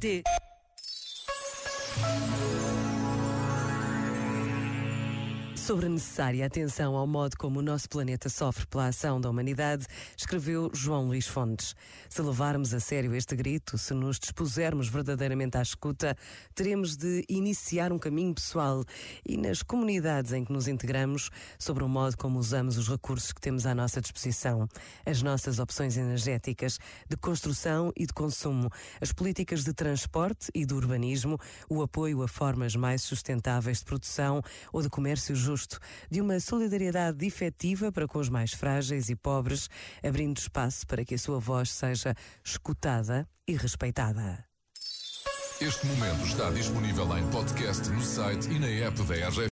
did. Sobre a necessária atenção ao modo como o nosso planeta sofre pela ação da humanidade, escreveu João Luís Fontes. Se levarmos a sério este grito, se nos dispusermos verdadeiramente à escuta, teremos de iniciar um caminho pessoal e nas comunidades em que nos integramos sobre o modo como usamos os recursos que temos à nossa disposição, as nossas opções energéticas de construção e de consumo, as políticas de transporte e do urbanismo, o apoio a formas mais sustentáveis de produção ou de comércio justo de uma solidariedade efetiva para com os mais frágeis e pobres, abrindo espaço para que a sua voz seja escutada e respeitada. Este momento está disponível em podcast no site e na app da RGF.